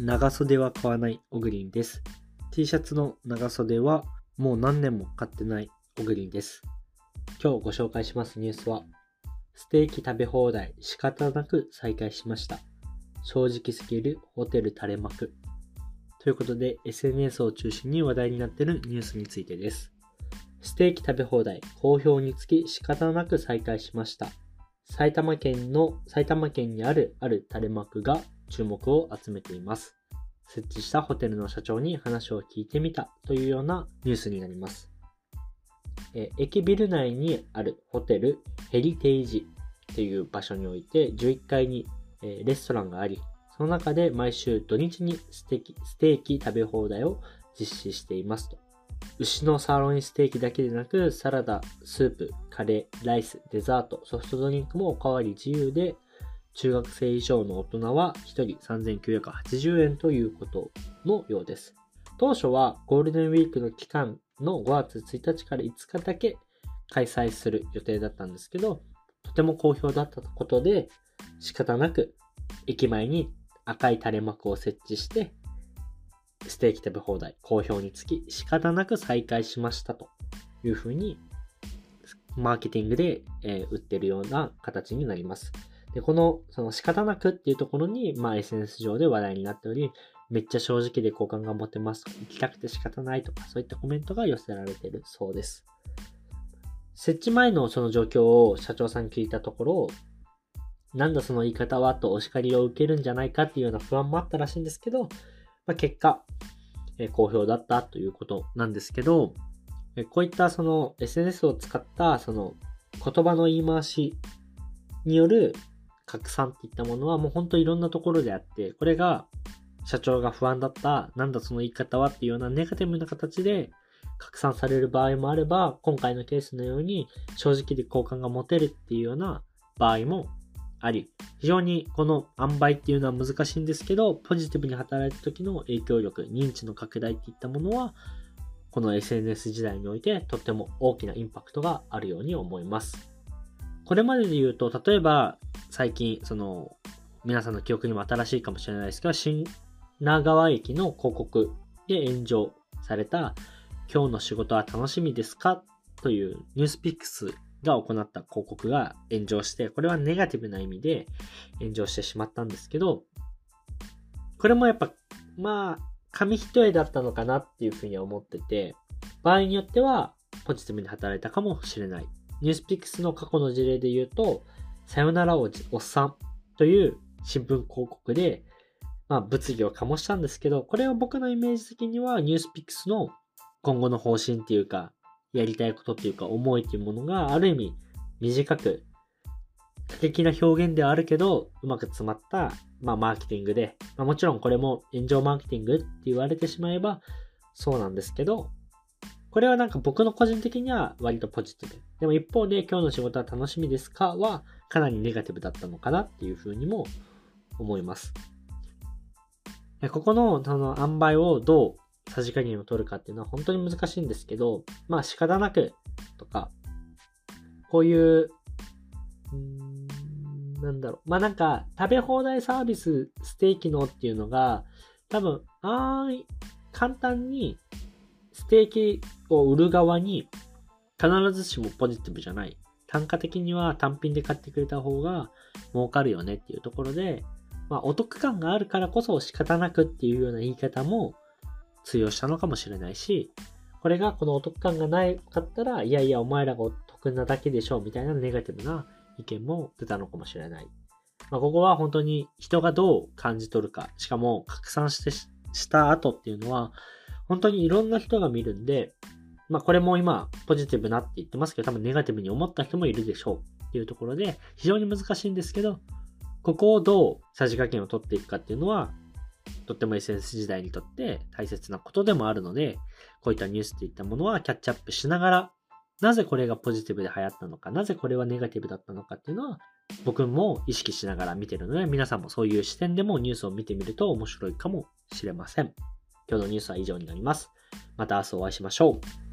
長袖は買わないオグリンです。T シャツの長袖はもう何年も買ってないオグリンです。今日ご紹介しますニュースは、ステーキ食べ放題仕方なく再開しました。正直すぎるホテル垂れ幕。ということで SNS を中心に話題になっているニュースについてです。ステーキ食べ放題好評につき仕方なく再開しました。埼玉県の、埼玉県にあるある垂れ幕が注目を集めています。設置したホテルの社長に話を聞いてみたというようなニュースになります。え駅ビル内にあるホテルヘリテージという場所において11階に、えレストランがあり、その中で毎週土日にステーキステーキ食べ放題を実施していますと。牛のサーロインステーキだけでなく、サラダ、スープ、カレー、ライス、デザート、ソフトドリンクもおかわり自由で、中学生以上の大人は1人3980円ということのようです。当初はゴールデンウィークの期間の5月1日から5日だけ開催する予定だったんですけど、とても好評だったことで仕方なく駅前に赤い垂れ幕を設置してステーキ食べ放題好評につき仕方なく再開しましたというふうにマーケティングで、えー、売ってるような形になります。で、この、その仕方なくっていうところに、まあ SNS 上で話題になっており、めっちゃ正直で好感が持てます、行きたくて仕方ないとか、そういったコメントが寄せられているそうです。設置前のその状況を社長さんに聞いたところ、なんだその言い方はとお叱りを受けるんじゃないかっていうような不安もあったらしいんですけど、まあ、結果、え、好評だったということなんですけど、え、こういったその SNS を使ったその言葉の言い回しによる拡散っていったものはもうほんといろんなところであって、これが社長が不安だった、なんだその言い方はっていうようなネガティブな形で拡散される場合もあれば、今回のケースのように正直で好感が持てるっていうような場合もあり、非常にこの塩梅っていうのは難しいんですけど、ポジティブに働いた時の影響力、認知の拡大っていったものは、この SNS 時代においてとっても大きなインパクトがあるように思います。これまでで言うと、例えば最近、その、皆さんの記憶にも新しいかもしれないですが、新長川駅の広告で炎上された、今日の仕事は楽しみですかというニュースピックスが行った広告が炎上して、これはネガティブな意味で炎上してしまったんですけど、これもやっぱ、まあ、紙一重だったのかなっていうふうには思ってて、場合によってはポジティブに働いたかもしれない。ニュースピックスの過去の事例で言うと、さよならおじ、おっさんという新聞広告で、まあ、物議を醸したんですけど、これは僕のイメージ的にはニュースピックスの今後の方針っていうか、やりたいことっていうか、思いっていうものがある意味短く、過激な表現ではあるけど、うまく詰まった、まあ、マーケティングで、まあ、もちろんこれも炎上マーケティングって言われてしまえば、そうなんですけど、これはなんか僕の個人的には割とポジティブ。でも一方で今日の仕事は楽しみですか？はかなりネガティブだったのかなっていうふうにも思います。ここのその塩梅をどうさじ加減を取るかっていうのは本当に難しいんですけど、まあ仕方なくとか、こういう、んなんだろう。まあなんか食べ放題サービスステーキのっていうのが多分、あー簡単にステーキを売る側に必ずしもポジティブじゃない。単価的には単品で買ってくれた方が儲かるよねっていうところで、まあお得感があるからこそ仕方なくっていうような言い方も通用したのかもしれないし、これがこのお得感がないかったら、いやいやお前らがお得なだけでしょうみたいなネガティブな意見も出たのかもしれない。まあ、ここは本当に人がどう感じ取るか、しかも拡散してした後っていうのは、本当にいろんな人が見るんで、まあこれも今ポジティブなって言ってますけど、多分ネガティブに思った人もいるでしょうっていうところで、非常に難しいんですけど、ここをどうさじ加減を取っていくかっていうのは、とっても SNS 時代にとって大切なことでもあるので、こういったニュースっていったものはキャッチアップしながら、なぜこれがポジティブで流行ったのか、なぜこれはネガティブだったのかっていうのは、僕も意識しながら見てるので、皆さんもそういう視点でもニュースを見てみると面白いかもしれません。今日のニュースは以上になります。また明日お会いしましょう。